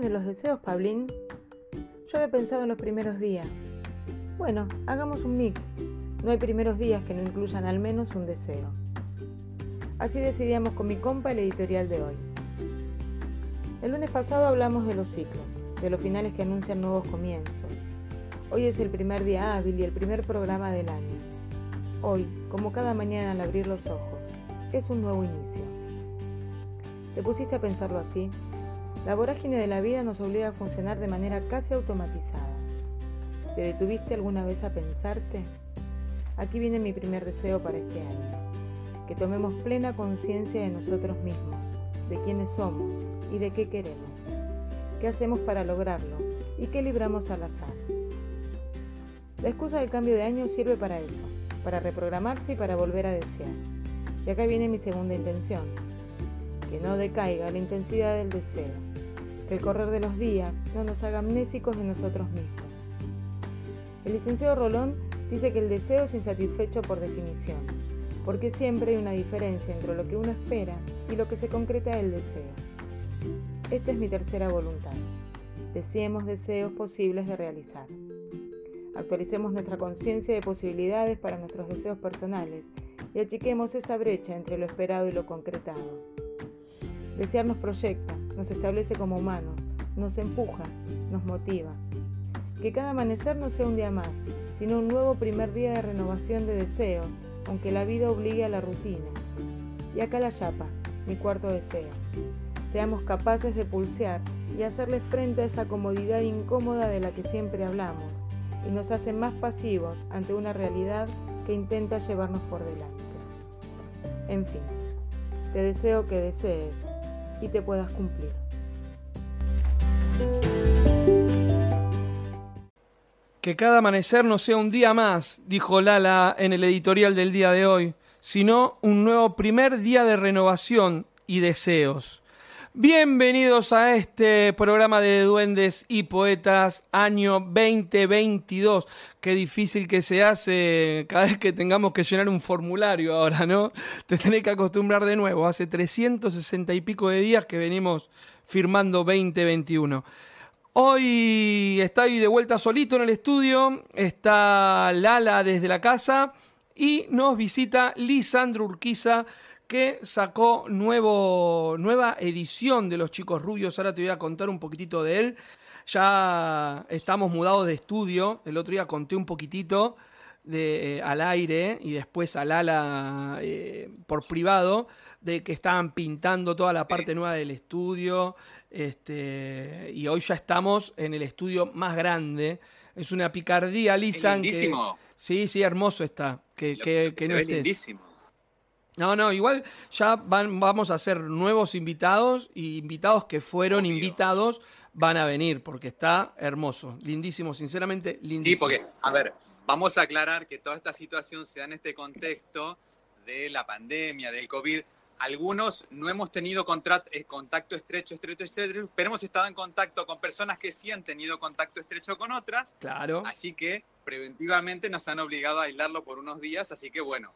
de los deseos, Pablín? Yo había pensado en los primeros días. Bueno, hagamos un mix. No hay primeros días que no incluyan al menos un deseo. Así decidíamos con mi compa el editorial de hoy. El lunes pasado hablamos de los ciclos, de los finales que anuncian nuevos comienzos. Hoy es el primer día hábil y el primer programa del año. Hoy, como cada mañana al abrir los ojos, es un nuevo inicio. ¿Te pusiste a pensarlo así? La vorágine de la vida nos obliga a funcionar de manera casi automatizada. ¿Te detuviste alguna vez a pensarte? Aquí viene mi primer deseo para este año. Que tomemos plena conciencia de nosotros mismos, de quiénes somos y de qué queremos. ¿Qué hacemos para lograrlo? ¿Y qué libramos al azar? La excusa del cambio de año sirve para eso, para reprogramarse y para volver a desear. Y acá viene mi segunda intención, que no decaiga la intensidad del deseo, que el correr de los días no nos haga amnésicos de nosotros mismos. El licenciado Rolón dice que el deseo es insatisfecho por definición, porque siempre hay una diferencia entre lo que uno espera y lo que se concreta del deseo. Esta es mi tercera voluntad. Deseemos deseos posibles de realizar. Actualicemos nuestra conciencia de posibilidades para nuestros deseos personales y achiquemos esa brecha entre lo esperado y lo concretado. Desear nos proyecta, nos establece como humanos, nos empuja, nos motiva. Que cada amanecer no sea un día más, sino un nuevo primer día de renovación de deseos, aunque la vida obligue a la rutina. Y acá la chapa, mi cuarto deseo. Seamos capaces de pulsear y hacerle frente a esa comodidad incómoda de la que siempre hablamos y nos hace más pasivos ante una realidad que intenta llevarnos por delante. En fin, te deseo que desees y te puedas cumplir. Que cada amanecer no sea un día más, dijo Lala en el editorial del día de hoy, sino un nuevo primer día de renovación y deseos. Bienvenidos a este programa de Duendes y Poetas año 2022. Qué difícil que se hace cada vez que tengamos que llenar un formulario ahora, ¿no? Te tenés que acostumbrar de nuevo. Hace 360 y pico de días que venimos firmando 2021. Hoy estoy de vuelta solito en el estudio. Está Lala desde la casa y nos visita Lisandro Urquiza que sacó nuevo, nueva edición de Los Chicos Rubios. Ahora te voy a contar un poquitito de él. Ya estamos mudados de estudio. El otro día conté un poquitito de, eh, al aire y después al ala eh, por privado de que estaban pintando toda la parte nueva del estudio. Este, y hoy ya estamos en el estudio más grande. Es una picardía, Lisa. lindísimo. sí, sí, hermoso está. Que, que, que se no ve estés. lindísimo. No, no, igual ya van, vamos a hacer nuevos invitados y invitados que fueron Obvio. invitados van a venir porque está hermoso, lindísimo, sinceramente lindísimo. Sí, porque, a ver, vamos a aclarar que toda esta situación se da en este contexto de la pandemia, del COVID. Algunos no hemos tenido eh, contacto estrecho, estrecho, estrecho, pero hemos estado en contacto con personas que sí han tenido contacto estrecho con otras, Claro. así que preventivamente nos han obligado a aislarlo por unos días, así que bueno,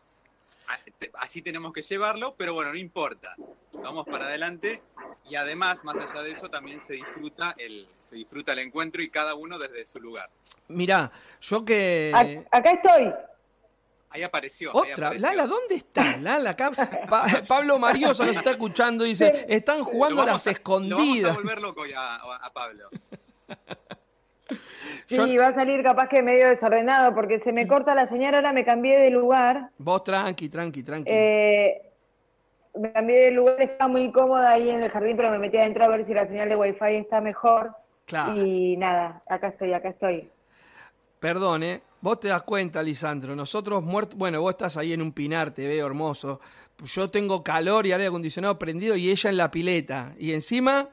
así tenemos que llevarlo, pero bueno, no importa. Vamos para adelante y además, más allá de eso, también se disfruta el, se disfruta el encuentro y cada uno desde su lugar. Mirá, yo que... Ac- Acá estoy. Ahí apareció. ahí Otra, apareció. Lala, ¿dónde está? Lala, acá Pa- Pablo Marioso nos está escuchando y dice, están Lo jugando a las a- Lo vamos a escondidas. volver loco ya a, a Pablo. Sí, Yo- va a salir capaz que medio desordenado porque se me corta la señal, ahora me cambié de lugar. Vos tranqui, tranqui, tranqui. Eh, me cambié de lugar, estaba muy cómoda ahí en el jardín, pero me metí adentro a ver si la señal de wifi está mejor. claro. Y nada, acá estoy, acá estoy. Perdón, ¿eh? Vos te das cuenta, Lisandro. Nosotros muertos. Bueno, vos estás ahí en un pinar, te veo hermoso. Yo tengo calor y aire acondicionado prendido y ella en la pileta. Y encima.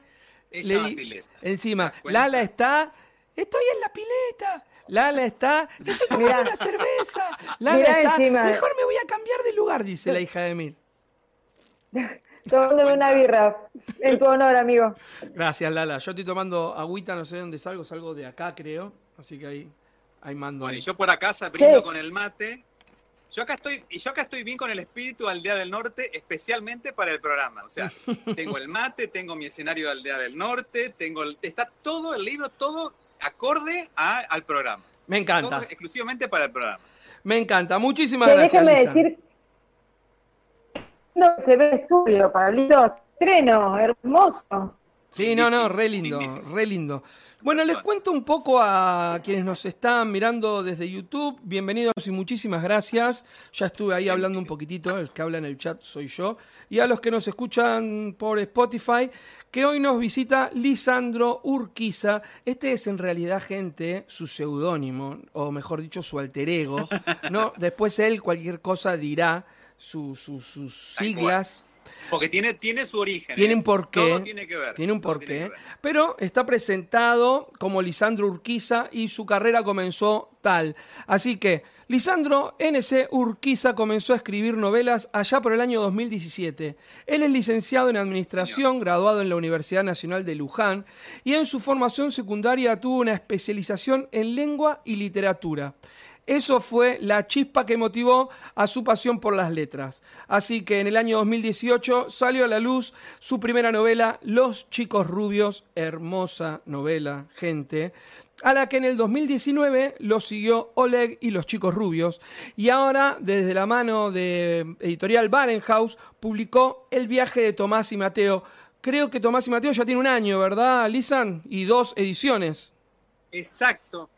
Ella le la pileta. Encima. Lala está. Estoy en la pileta. Lala está. Estoy tomando una cerveza. Lala Mirá está. encima. Mejor me voy a cambiar de lugar, dice la hija de Emil. Tomándome una birra. En tu honor, amigo. Gracias, Lala. Yo estoy tomando agüita, no sé de dónde salgo, salgo de acá, creo. Así que ahí, ahí mando. Bueno, ahí. y yo por acá se brindo Sí. con el mate. Yo acá estoy, y yo acá estoy bien con el espíritu Aldea del Norte, especialmente para el programa. O sea, tengo el mate, tengo mi escenario de Aldea del Norte, tengo está todo el libro, todo acorde al programa. Me encanta. Todo exclusivamente para el programa. Me encanta. Muchísimas gracias. Déjame decir. No se ve estudio, Pablito. Estreno, hermoso. Sí, no, no, re lindo, re lindo. Bueno, les cuento un poco a quienes nos están mirando desde YouTube. Bienvenidos y muchísimas gracias. Ya estuve ahí hablando un poquitito, el que habla en el chat soy yo. Y a los que nos escuchan por Spotify, que hoy nos visita Lisandro Urquiza. Este es en realidad, gente, su seudónimo, o mejor dicho, su alter ego. ¿no? Después él cualquier cosa dirá, sus siglas. Porque tiene, tiene su origen. Tiene ¿eh? un porqué. Todo tiene que ver. Tiene un porqué. Pero está presentado como Lisandro Urquiza y su carrera comenzó tal. Así que Lisandro N.C. Urquiza comenzó a escribir novelas allá por el año 2017. Él es licenciado en Administración, graduado en la Universidad Nacional de Luján y en su formación secundaria tuvo una especialización en lengua y literatura. Eso fue la chispa que motivó a su pasión por las letras. Así que en el año 2018 salió a la luz su primera novela, Los chicos rubios, hermosa novela, gente, a la que en el 2019 lo siguió Oleg y los chicos rubios, y ahora desde la mano de editorial Barenhaus publicó El viaje de Tomás y Mateo. Creo que Tomás y Mateo ya tiene un año, ¿verdad, Lisan? Y dos ediciones. Exacto.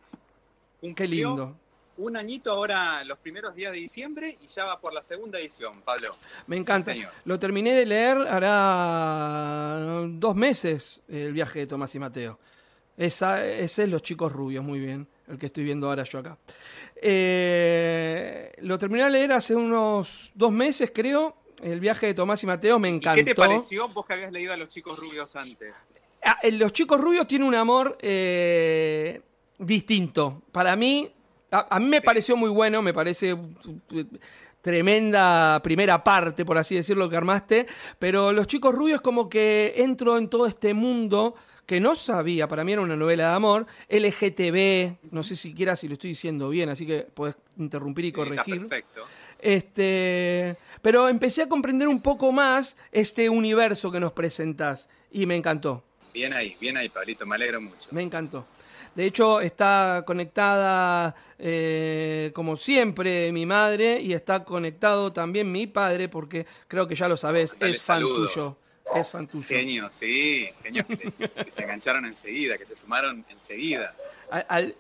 Qué lindo un añito ahora, los primeros días de diciembre, y ya va por la segunda edición, Pablo. Me encanta. Lo terminé de leer hará dos meses el viaje de Tomás y Mateo. Esa, ese es Los Chicos Rubios, muy bien, el que estoy viendo ahora yo acá. Eh, lo terminé de leer hace unos dos meses, creo. El viaje de Tomás y Mateo me encantó. ¿Qué te pareció vos que habías leído a Los Chicos Rubios antes? Ah, los Chicos Rubios tienen un amor eh, distinto. Para mí, a, mí me pareció muy bueno, me parece tremenda primera parte, por así decirlo, que armaste, pero Los Chicos Rubios como que entro en todo este mundo que no sabía, para mí era una novela de amor, LGTB, no sé siquiera si lo estoy diciendo bien, así que podés interrumpir y corregir. perfecto. Este, pero empecé a comprender un poco más este universo que nos presentás y me encantó. Bien ahí, bien ahí, Pablito, me alegro mucho. Me encantó. De hecho, está conectada, eh, como siempre, mi madre y está conectado también mi padre, porque creo que ya lo sabes, es fan tuyo. Es fan tuyo. Genio, sí, que, se engancharon enseguida, que se sumaron enseguida.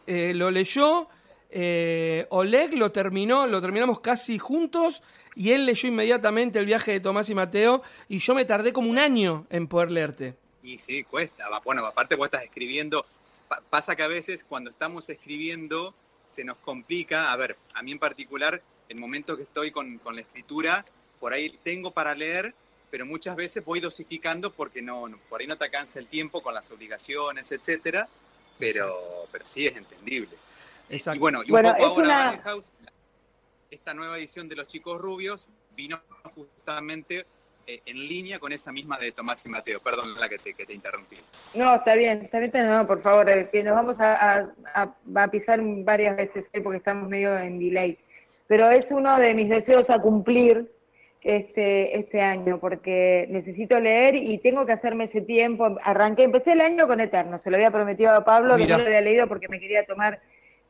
Eh, lo leyó, eh, Oleg lo terminó, lo terminamos casi juntos y él leyó inmediatamente el viaje de Tomás y Mateo y yo me tardé como un año en poder leerte. Y sí, cuesta. Bueno, aparte vos estás escribiendo pasa que a veces cuando estamos escribiendo se nos complica, a ver, a mí en particular, el momento que estoy con, con la escritura, por ahí tengo para leer, pero muchas veces voy dosificando porque no, por ahí no te alcanza el tiempo con las obligaciones, etcétera, pero, pero sí es entendible. Y bueno, y un poco ahora esta nueva edición de Los Chicos Rubios vino justamente eh, en línea con esa misma de Tomás y Mateo. Perdón la que te, que te interrumpí. No, está bien, está bien, no, por favor, eh, que nos vamos a, a, pisar varias veces eh, porque estamos medio en delay. Pero es uno de mis deseos a cumplir este, este año, porque necesito leer y tengo que hacerme ese tiempo. Arranqué, empecé el año con Eterno, se lo había prometido a Pablo, que no lo había leído porque me quería tomar,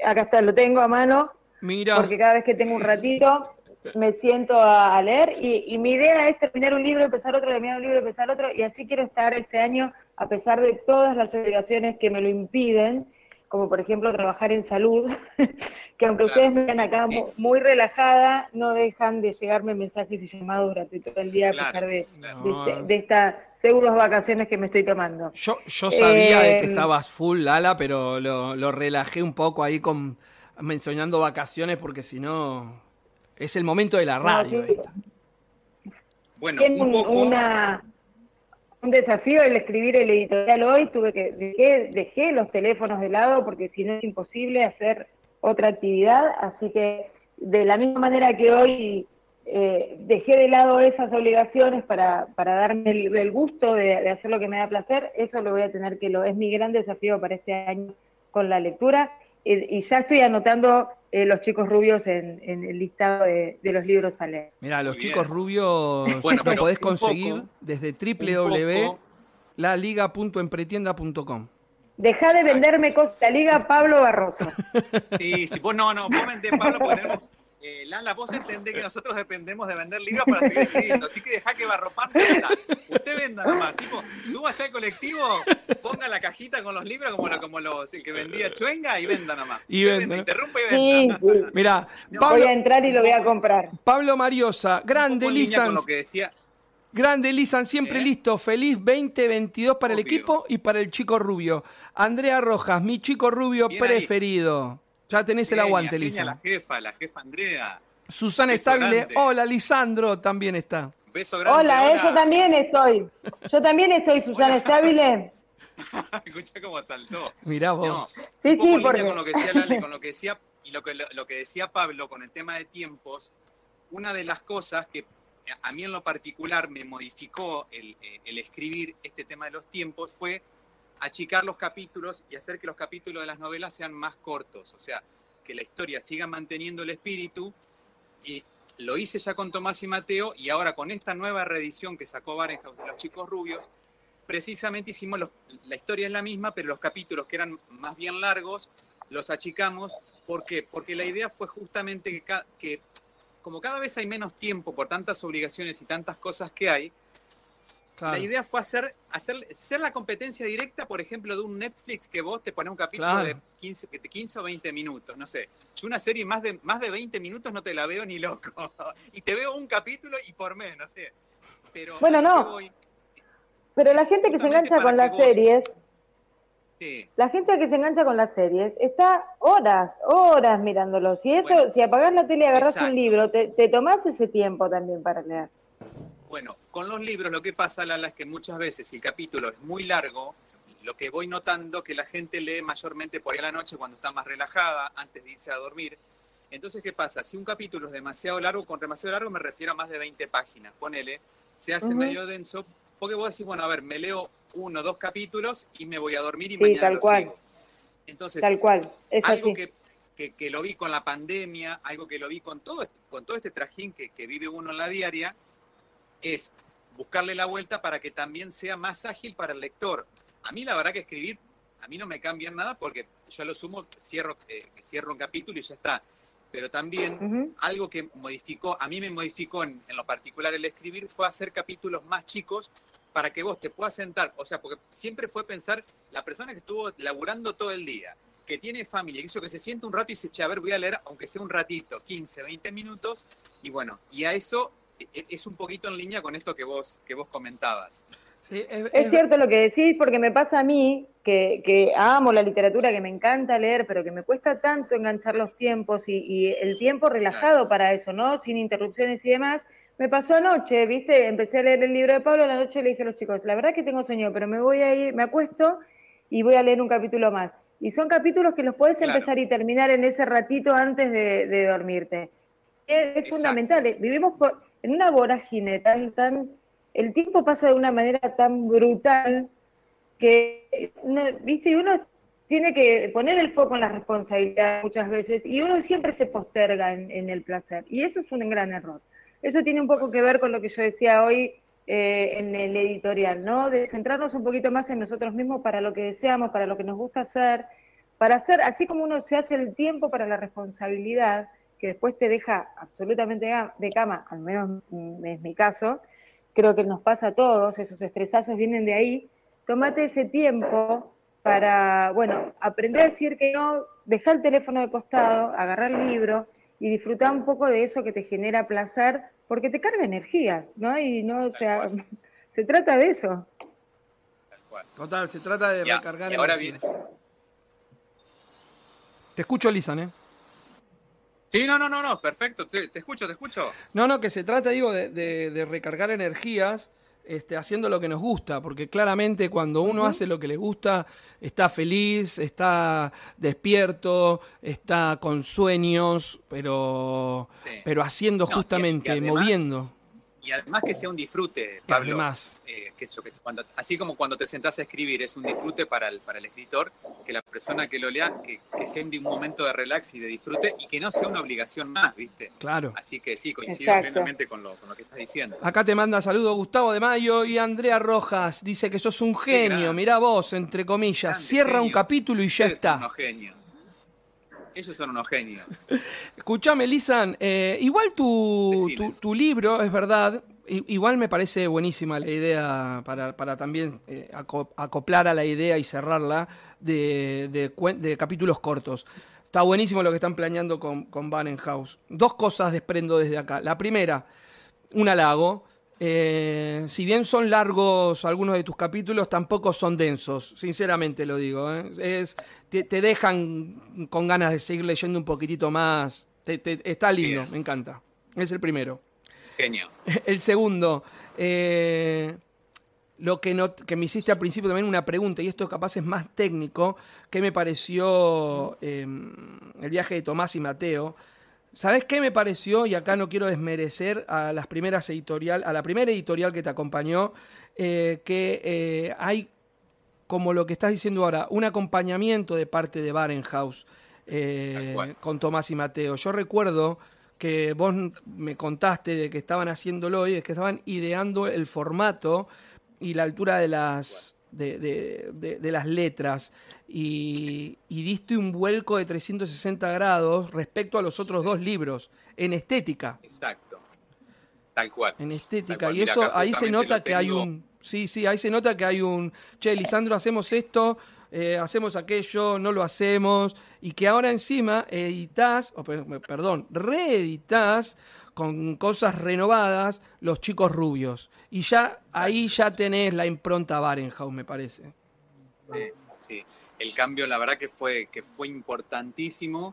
acá está, lo tengo a mano, Mira. porque cada vez que tengo un ratito me siento a, leer y, mi idea es terminar un libro, empezar otro, terminar un libro, empezar otro y así quiero estar este año a pesar de todas las obligaciones que me lo impiden, como por ejemplo trabajar en salud, que aunque ustedes me ven acá muy, relajada, no dejan de llegarme mensajes y llamados durante todo el día a pesar de, este, de, estas pseudos vacaciones que me estoy tomando. Yo, yo sabía de que em, estabas full, Lala, pero lo, lo relajé un poco ahí con mencionando vacaciones porque si no es el momento de la radio. Bueno, un, un desafío el escribir el editorial hoy. Tuve que dejé, dejé los teléfonos de lado porque si no es imposible hacer otra actividad. Así que de la misma manera que hoy eh, dejé de lado esas obligaciones para, para darme el, gusto de, de, hacer lo que me da placer, eso lo voy a tener que lo es mi gran desafío para este año con la lectura y, ya estoy anotando eh, los chicos rubios en, el listado de, los libros a leer. Mira, los chicos rubios bueno, lo podés conseguir desde www.laliga.empretienda.com. Deja de venderme cosas, la Liga Pablo Barroso. Sí, sí, vos no, no, vos vendés Pablo porque tenemos eh, Lala, vos entendés que nosotros dependemos de vender libros para seguir escribiendo, así que dejá que Barropan venda. Venda nomás, tipo, súbase al colectivo, ponga la cajita con los libros como, como los, el que vendía Chuenga y venda nomás. Y venda. interrumpa y venda. Sí, sí. Mirá, voy a entrar y lo voy a comprar. Pablo Mariosa, grande Lisan. lo que decía. Grande Lisan, siempre ¿Eh? listo. Feliz 2022 para el equipo y para el chico rubio. Andrea Rojas, mi chico rubio preferido. Ya tenés el aguante, Lisa. la jefa, la jefa Andrea. Susana Estable. Hola, Lisandro también está. Beso grande. Hola, eh, yo también estoy. Yo también estoy, Susana Estable. Escucha cómo saltó. Mirá vos. No, sí, sí, porque... con lo que decía Lali, con lo que decía y lo que, lo que decía Pablo con el tema de tiempos, una de las cosas que a mí en lo particular me modificó el, eh, el escribir este tema de los tiempos fue achicar los capítulos y hacer que los capítulos de las novelas sean más cortos, o sea, que la historia siga manteniendo el espíritu. Y lo hice ya con Tomás y Mateo y ahora con esta nueva reedición que sacó Barenhaus de los chicos rubios, precisamente hicimos la historia es la misma, pero los capítulos que eran más bien largos los achicamos. ¿Por qué? Porque la idea fue justamente que, que como cada vez hay menos tiempo por tantas obligaciones y tantas cosas que hay, la idea fue hacer, hacer ser la competencia directa, por ejemplo, de un Netflix que vos te pones un capítulo de, 15, 15 o 20 minutos, no sé. Yo una serie más de, más de 20 minutos no te la veo ni loco. y te veo un capítulo y por menos, no sé. Pero bueno, no. pero la gente que se engancha con las series, la gente que se engancha con las series está horas, horas mirándolos. Y eso, si apagás la tele y agarrás un libro, te, te tomás ese tiempo también para leer. Bueno, con los libros lo que pasa, Lala, es que muchas veces si el capítulo es muy largo, lo que voy notando que la gente lee mayormente por ahí a la noche cuando está más relajada, antes de irse a dormir. Entonces, ¿qué pasa? Si un capítulo es demasiado largo, con demasiado largo me refiero a más de 20 páginas, ponele, se hace medio denso, porque vos decís, bueno, a ver, me leo uno, dos capítulos y me voy a dormir y mañana tal lo cual. sigo. Entonces, tal cual. algo que, que, lo vi con la pandemia, algo que lo vi con todo, con todo este trajín que, que vive uno en la diaria, es buscarle la vuelta para que también sea más ágil para el lector. A mí la verdad que escribir, a mí no me cambia nada porque yo lo sumo, cierro, eh, cierro un capítulo y ya está. Pero también algo que modificó, a mí me modificó en, lo particular el escribir fue hacer capítulos más chicos para que vos te puedas sentar. O sea, porque siempre fue pensar la persona que estuvo laburando todo el día, que tiene familia, que eso que se siente un rato y se echa a ver, voy a leer, aunque sea un ratito, 15, 20 minutos, y bueno, y a eso es un poquito en línea con esto que vos, que vos comentabas. es, cierto lo que decís, porque me pasa a mí, que, amo la literatura, que me encanta leer, pero que me cuesta tanto enganchar los tiempos y, el tiempo relajado para eso, ¿no? Sin interrupciones y demás. Me pasó anoche, ¿viste? Empecé a leer el libro de Pablo, la noche le dije a los chicos, la verdad que tengo sueño, pero me voy a ir, me acuesto y voy a leer un capítulo más. Y son capítulos que los puedes empezar y terminar en ese ratito antes de, dormirte. Es, fundamental. Vivimos por, en una vorágine tan, tan, el tiempo pasa de una manera tan brutal que, viste, y uno tiene que poner el foco en la responsabilidad muchas veces y uno siempre se posterga en, el placer. Y eso es un gran error. Eso tiene un poco que ver con lo que yo decía hoy eh, en el editorial, ¿no? De centrarnos un poquito más en nosotros mismos para lo que deseamos, para lo que nos gusta hacer, para hacer, así como uno se hace el tiempo para la responsabilidad, que después te deja absolutamente de cama, al menos es mi caso, creo que nos pasa a todos, esos estresazos vienen de ahí, tomate ese tiempo para, bueno, aprender a decir que no, dejar el teléfono de costado, agarrar el libro y disfrutar un poco de eso que te genera placer, porque te carga energías, ¿no? Y no, o sea, se trata de eso. Total, se trata de recargar y ahora viene. Te escucho, Lisan, ¿eh? Sí, no, no, no, no, perfecto, te, escucho, te escucho. No, no, que se trata, digo, de, recargar energías este, haciendo lo que nos gusta, porque claramente cuando uno hace lo que le gusta, está feliz, está despierto, está con sueños, pero, pero haciendo justamente, moviendo. Y además que sea un disfrute, Pablo. Además. Eh, que eso, que cuando, así como cuando te sentás a escribir es un disfrute para el, para el escritor, que la persona que lo lea, que, que sea un momento de relax y de disfrute y que no sea una obligación más, ¿viste? Claro. Así que sí, coincido plenamente con lo, con lo, que estás diciendo. Acá te manda saludos Gustavo de Mayo y Andrea Rojas. Dice que sos un genio, mirá vos, entre comillas. Cierra un capítulo y ya está. Unos genios. Ellos son unos genios. Escuchame, Lisan, eh, igual tu, tu, libro, es verdad, igual me parece buenísima la idea para, para también eh, acoplar a la idea y cerrarla de, de, capítulos cortos. Está buenísimo lo que están planeando con, con House. Dos cosas desprendo desde acá. La primera, un halago. Eh, si bien son largos algunos de tus capítulos, tampoco son densos, sinceramente lo digo. ¿eh? Es, te, dejan con ganas de seguir leyendo un poquitito más. está lindo, me encanta. Es el primero. Genio. El segundo, eh, lo que, no, que me hiciste al principio también una pregunta, y esto capaz es más técnico, que me pareció em, el viaje de Tomás y Mateo. ¿Sabes qué me pareció? Y acá no quiero desmerecer a las primeras editorial, a la primera editorial que te acompañó, eh, que eh, hay, como lo que estás diciendo ahora, un acompañamiento de parte de Barenhaus eh, con Tomás y Mateo. Yo recuerdo que vos me contaste de que estaban haciéndolo y de que estaban ideando el formato y la altura de las, de, las letras y, diste un vuelco de 360 grados respecto a los otros dos libros, en estética. Exacto. Tal cual. En estética. Y eso ahí se nota que hay un... Sí, sí, ahí se nota que hay un... Che, Lisandro, hacemos esto, eh, hacemos aquello, no lo hacemos. Y que ahora encima editas, perdón, reeditas con cosas renovadas los chicos rubios. Y ya ahí ya tenés la impronta Barenhaus, me parece. sí el cambio la verdad que fue, que fue importantísimo,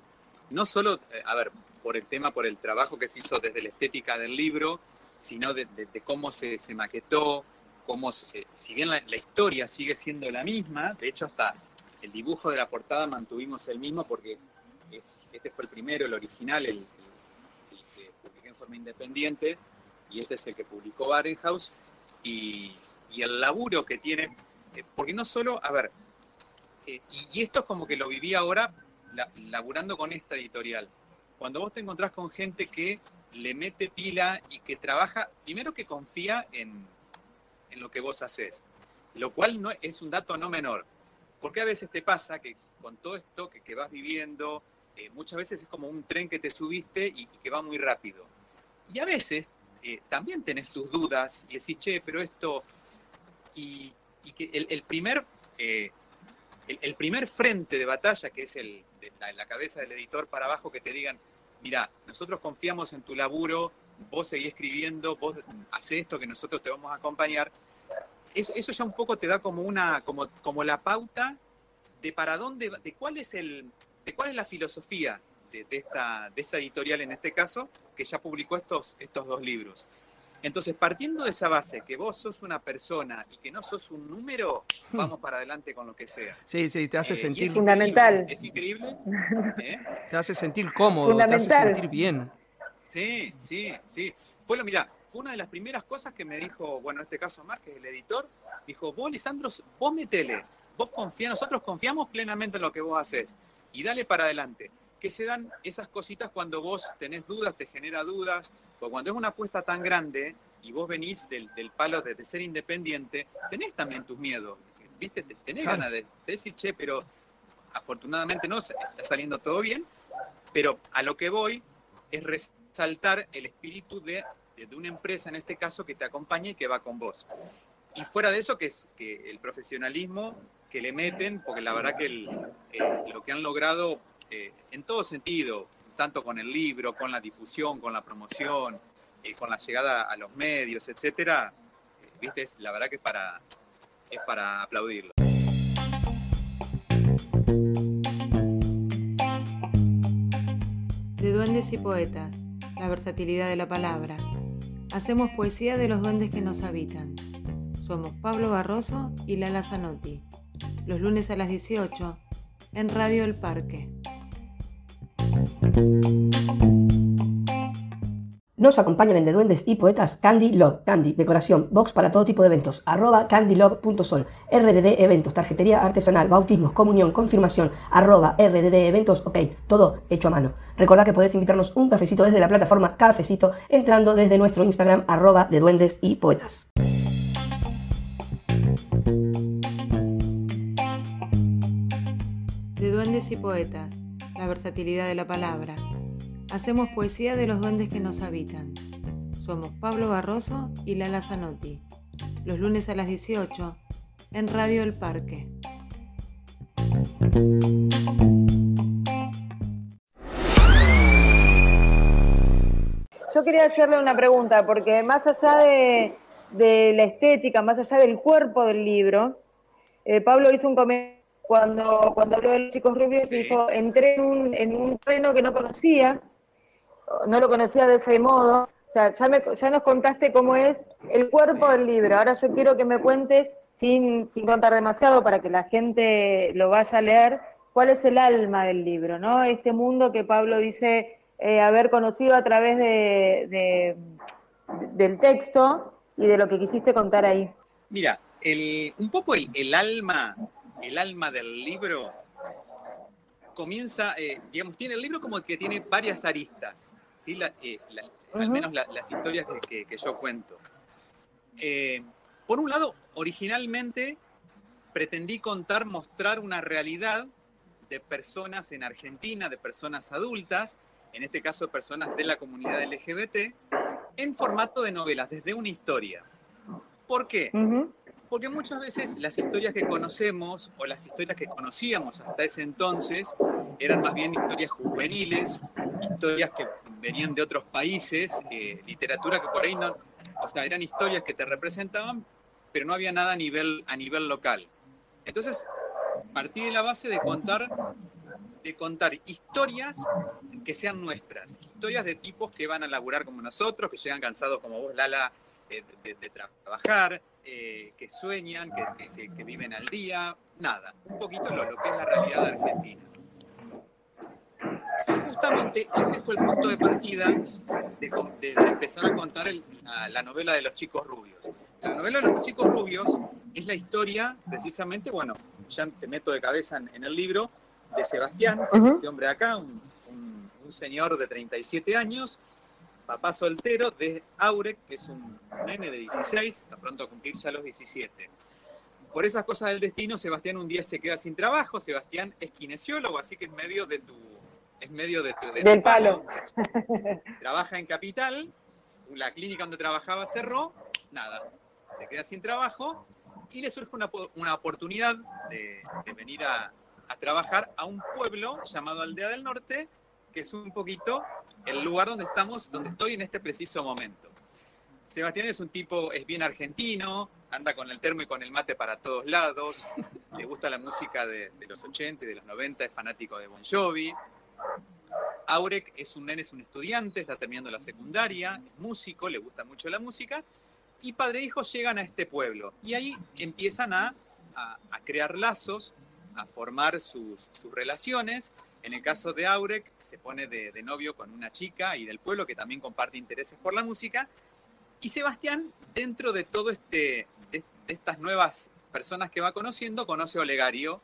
no solo, eh, a ver, por el tema, por el trabajo que se hizo desde la estética del libro, sino de, cómo se, se, maquetó, cómo, si bien la, historia sigue siendo la misma, de hecho hasta el dibujo de la portada mantuvimos el mismo porque es, este fue el primero, el original, el, independiente, y este es el que publicó Barenhaus, y, el laburo que tiene, eh, porque no solo, a ver, eh, y, esto es como que lo viví ahora laburando con esta editorial. Cuando vos te encontrás con gente que le mete pila y que trabaja, primero que confía en, lo que vos haces, lo cual no, es un dato no menor. Porque a veces te pasa que con todo esto que, vas viviendo, eh, muchas veces es como un tren que te subiste y, que va muy rápido. Y a veces eh, también tenés tus dudas y decís, che, pero esto... Y, que el, primer el, primer frente de batalla, que es el, de la, cabeza del editor para abajo, que te digan, mira, nosotros confiamos en tu laburo, vos seguís escribiendo, vos haces esto, que nosotros te vamos a acompañar. Eso, eso ya un poco te da como una, como, como la pauta de para dónde, de cuál es el, de cuál es la filosofía de, esta, de esta editorial en este caso, que ya publicó estos, estos dos libros. Entonces, partiendo de esa base, que vos sos una persona y que no sos un número, vamos para adelante con lo que sea. Sí, sí, te hace eh, sentir... Es fundamental. Es increíble. ¿eh? Te hace sentir cómodo, te hace sentir bien. Sí, sí, sí. Fue lo, mira, fue una de las primeras cosas que me dijo, bueno, en este caso Márquez, el editor, dijo, vos, Lisandro, vos metele, vos confía, nosotros confiamos plenamente en lo que vos haces y dale para adelante. Que se dan esas cositas cuando vos tenés dudas, te genera dudas, porque cuando es una apuesta tan grande y vos venís del, palo de, ser independiente, tenés también tus miedos, ¿viste? Tenés ganas de, decir, che, pero afortunadamente no, está saliendo todo bien, pero a lo que voy es resaltar el espíritu de, una empresa, en este caso, que te acompaña y que va con vos. Y fuera de eso, que es que el profesionalismo que le meten, porque la verdad que lo que han logrado eh, en todo sentido, tanto con el libro, con la difusión, con la promoción, eh, con la llegada a los medios, etcétera, eh, viste, la verdad que es para, es para aplaudirlo. De duendes y poetas, la versatilidad de la palabra. Hacemos poesía de los duendes que nos habitan. Somos Pablo Barroso y Lala Zanotti. Los lunes a las 18 en Radio El Parque. Nos acompañan en De Duendes y Poetas Candy Love, Candy, decoración, box para todo tipo de eventos, arroba candylove.sol, RDD Eventos, tarjetería artesanal, bautismos, comunión, confirmación, arroba RDD Eventos, ok, todo hecho a mano. Recordad que podés invitarnos un cafecito desde la plataforma Cafecito entrando desde nuestro Instagram arroba de Duendes y Poetas. De Duendes y Poetas, la versatilidad de la palabra. Hacemos poesía de los duendes que nos habitan. Somos Pablo Barroso y Lala Zanotti. Los lunes a las 18 en Radio El Parque. Yo quería hacerle una pregunta, porque más allá de, la estética, más allá del cuerpo del libro, eh, Pablo hizo un comentario cuando, cuando habló de los chicos rubios, dijo, entré en un, en un que no conocía, no lo conocía de ese modo. O sea, ya, me, ya nos contaste cómo es el cuerpo del libro. Ahora yo quiero que me cuentes, sin, sin contar demasiado, para que la gente lo vaya a leer, cuál es el alma del libro, ¿no? Este mundo que Pablo dice eh, haber conocido a través de, de, del texto y de lo que quisiste contar ahí. Mira, el, un poco el, el alma, el alma del libro comienza, eh, digamos, tiene el libro como que tiene varias aristas, ¿sí? La, eh, la, al menos la- las historias que, que- que yo cuento. Eh, por un lado, originalmente pretendí contar, mostrar una realidad de personas en Argentina, de personas adultas, en este caso de personas de la comunidad LGBT, en formato de novelas, desde una historia. ¿Por qué? Porque muchas veces las historias que conocemos o las historias que conocíamos hasta ese entonces eran más bien historias juveniles, historias que venían de otros países, eh, literatura que por ahí no, o sea, eran historias que te representaban, pero no había nada a nivel, a nivel local. Entonces, partí de la base de contar, de contar historias que sean nuestras, historias de tipos que van a laburar como nosotros, que llegan cansados como vos, Lala, eh, de, de trabajar, eh, que sueñan, que, que- que- viven al día, nada, un poquito lo, lo que es la realidad de Argentina. Y justamente ese fue el punto de partida de, de- de empezar a contar el- la, la novela de los chicos rubios. La novela de los chicos rubios es la historia, precisamente, bueno, ya te meto de cabeza en, en el libro, de Sebastián, que es Ujú. este hombre de acá, un, un- un señor de 37 años, papá soltero de Aurek, que es un nene de 16, está pronto a cumplir ya los 17. Por esas cosas del destino, Sebastián un día se queda sin trabajo. Sebastián es kinesiólogo, así que es medio de tu. Es medio de tu. de tu Del palo. Trabaja en Capital, la clínica donde trabajaba cerró, nada, se queda sin trabajo y le surge una, una oportunidad de, de venir a, a trabajar a un pueblo llamado Aldea del Norte, que es un poquito el lugar donde estamos, donde estoy en este preciso momento. Sebastián es un tipo, es bien argentino, anda con el termo y con el mate para todos lados, le gusta la música de, los 80 y de los 90, es fanático de Bon Jovi. Aurek es un nene, es un estudiante, está terminando la secundaria, es músico, le gusta mucho la música, y padre e hijo llegan a este pueblo. Y ahí empiezan a, a- a crear lazos, a formar sus, sus relaciones. En el caso de Aurek, se pone de, de novio con una chica y del pueblo que también comparte intereses por la música. Y Sebastián, dentro de todo este, de, de estas nuevas personas que va conociendo, conoce a Olegario,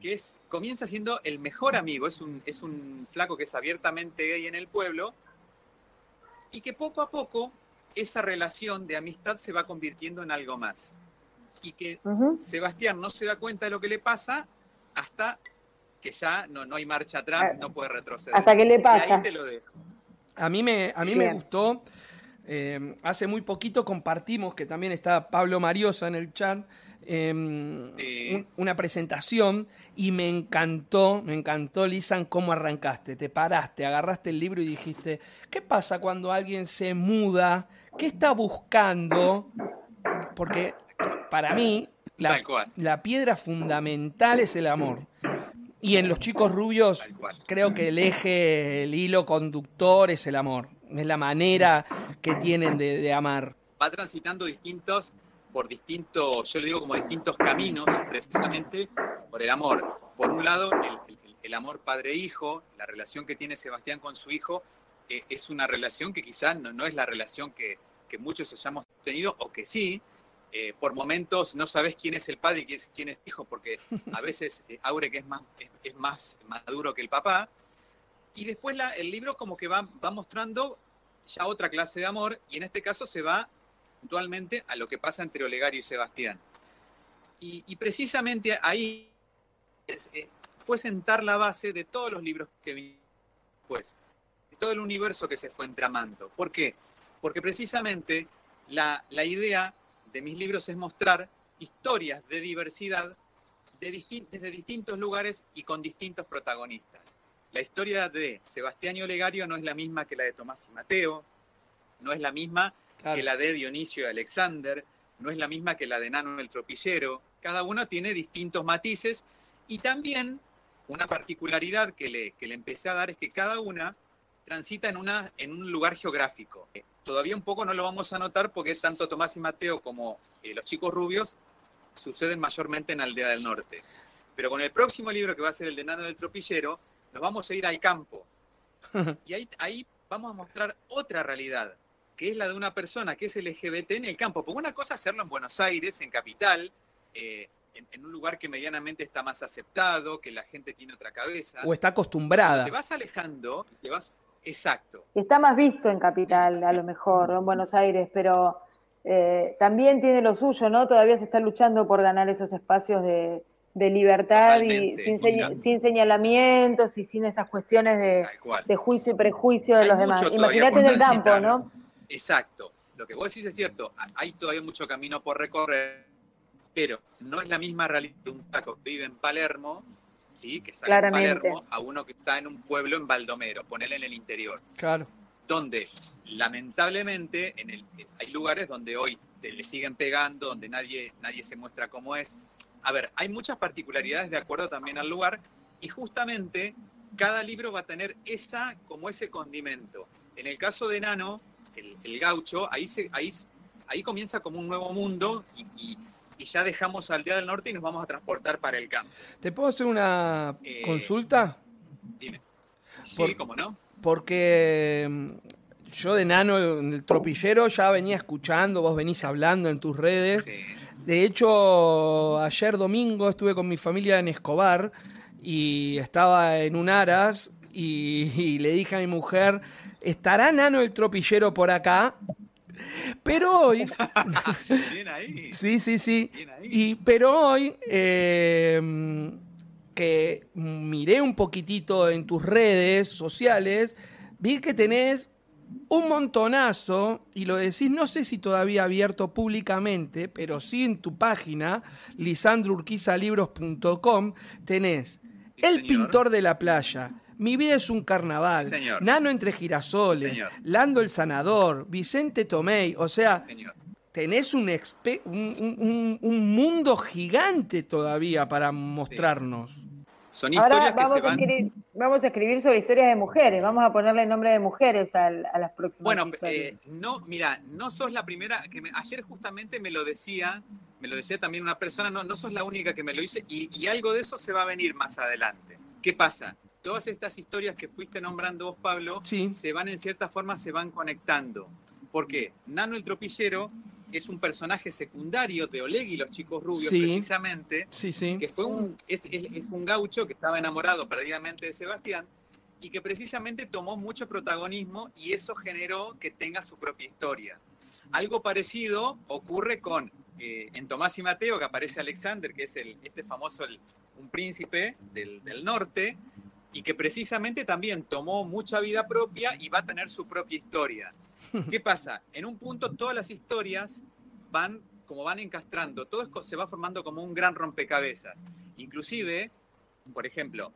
que es, comienza siendo el mejor amigo, es un, es un flaco que es abiertamente gay en el pueblo, y que poco a poco esa relación de amistad se va convirtiendo en algo más. Y que. Sebastián no se da cuenta de lo que le pasa hasta que ya no, no hay marcha atrás, no puede retroceder. hasta que le Y pasa. ahí te lo dejo. A mí me, a mí Sí. me gustó. eh, hace muy poquito compartimos, que también está Pablo Mariosa en el chat, eh, Sí. un- una presentación y me encantó, me encantó, Lisan, cómo arrancaste. Te paraste, agarraste el libro y dijiste, ¿qué pasa cuando alguien se muda? ¿Qué está buscando? Porque para mí la, la piedra fundamental es el amor. Y en los chicos rubios creo que el eje, el hilo conductor es el amor. Es la manera que tienen de, de amar. va transitando distintos, por distintos, yo le digo como distintos caminos, precisamente por el amor. Por un lado, el, el- el amor padre-hijo, la relación que tiene Sebastián con su hijo, eh, es una relación que quizás no, no es la relación que, que muchos hayamos tenido, o que sí, eh, por momentos no sabes quién es el padre y quién es, quién es el hijo, porque a veces eh, Aure que es más, es, es más maduro que el papá, y después la- el libro como que va, va mostrando ya otra clase de amor, y en este caso se va puntualmente a lo que pasa entre Olegario y Sebastián. Y, y precisamente ahí eh, fue sentar la base de todos los libros que vi después, de todo el universo que se fue entramando. ¿Por qué? Porque precisamente la, la idea de mis libros es mostrar historias de diversidad de distin- desde distintos lugares y con distintos protagonistas. La historia de Sebastián y Olegario no es la misma que la de Tomás y Mateo, no es la misma Claro. que la de Dionisio y Alexander, no es la misma que la de Nano el Tropillero. Cada uno tiene distintos matices y también una particularidad que le, que le empecé a dar es que cada una transita en, una, en un lugar geográfico. Todavía un poco no lo vamos a notar porque tanto Tomás y Mateo como eh, los chicos rubios suceden mayormente en Aldea del Norte. Pero con el próximo libro que va a ser el de Nano del Tropillero, nos vamos a ir al campo. Y ahí, ahí vamos a mostrar otra realidad, que es la de una persona que es LGBT en el campo. Porque una cosa es hacerlo en Buenos Aires, en Capital, eh, en, en un lugar que medianamente está más aceptado, que la gente tiene otra cabeza. O está acostumbrada. Te vas alejando, te vas... Exacto. Está más visto en Capital, a lo mejor, en Buenos Aires, pero eh, también tiene lo suyo, ¿no? Todavía se está luchando por ganar esos espacios de, de libertad y sin, señalamientos y sin esas cuestiones de, juicio y prejuicio de Hay los demás. Imagínate en el campo. ¿no? Exacto. Lo que vos decís es cierto. ha- Hay todavía mucho camino por recorrer, pero no es la misma realidad de un taco que vive en Palermo, ¿sí? que sale Palermo, a uno que está en un pueblo en Baldomero, ponele en el interior. Claro. donde lamentablemente en el- eh, hay lugares donde hoy te- le siguen pegando, donde nadie, nadie se muestra cómo es. A ver, hay muchas particularidades de acuerdo también al lugar y justamente cada libro va a tener esa como ese condimento. En el caso de Nano, el, el gaucho, ahí, se, ahí, ahí comienza como un nuevo mundo y, y- y ya dejamos Aldea del Norte y nos vamos a transportar para el campo. ¿Te puedo hacer una Eh, consulta? Dime. Sí, Por- ¿cómo no? Porque mm, yo de nano en el tropillero ya venía escuchando, vos venís hablando en tus redes. Sí. De hecho, ayer domingo estuve con mi familia en Escobar y estaba en un aras y, y le dije a mi mujer, ¿estará Nano el tropillero por acá? Pero hoy, Bien ahí. sí, sí, sí, Bien ahí. y, pero hoy eh, que miré un poquitito en tus redes sociales, vi que tenés un montonazo, y lo decís, no sé si todavía abierto públicamente, pero sí en tu página, lisandrourquizalibros.com, tenés El pintor de la playa, Mi vida es un carnaval, Señor. Nano entre girasoles, Señor. Lando el sanador, Vicente Tomei, o sea, Señor. tenés un, expe- un, un- un- un mundo gigante todavía para mostrarnos. Son Ahora historias que vamos se a, van. escribir, vamos a escribir sobre historias de mujeres, vamos a ponerle nombre de mujeres al- a las próximas Bueno, eh, no, mira, no sos la primera que me- ayer justamente me lo decía, me lo decía también una persona, no, no sos la única que me lo dice y, y algo de eso se va a venir más adelante. ¿Qué pasa? Todas estas historias que fuiste nombrando vos, Pablo, Sí. se van en cierta forma, se van conectando. ¿Por qué? Nano el tropillero es un personaje secundario de Oleg y los chicos rubios, Sí. precisamente, Sí, sí. que fue un, es, es- es un gaucho que estaba enamorado perdidamente de Sebastián y que precisamente tomó mucho protagonismo y eso generó que tenga su propia historia. Algo parecido ocurre con, eh, en Tomás y Mateo, que aparece Alexander, que es el, este famoso, el- un príncipe del, del norte, y que precisamente también tomó mucha vida propia y va a tener su propia historia. ¿Qué pasa? En un punto todas las historias van como van encastrando, todo se va formando como un gran rompecabezas. Inclusive, por ejemplo,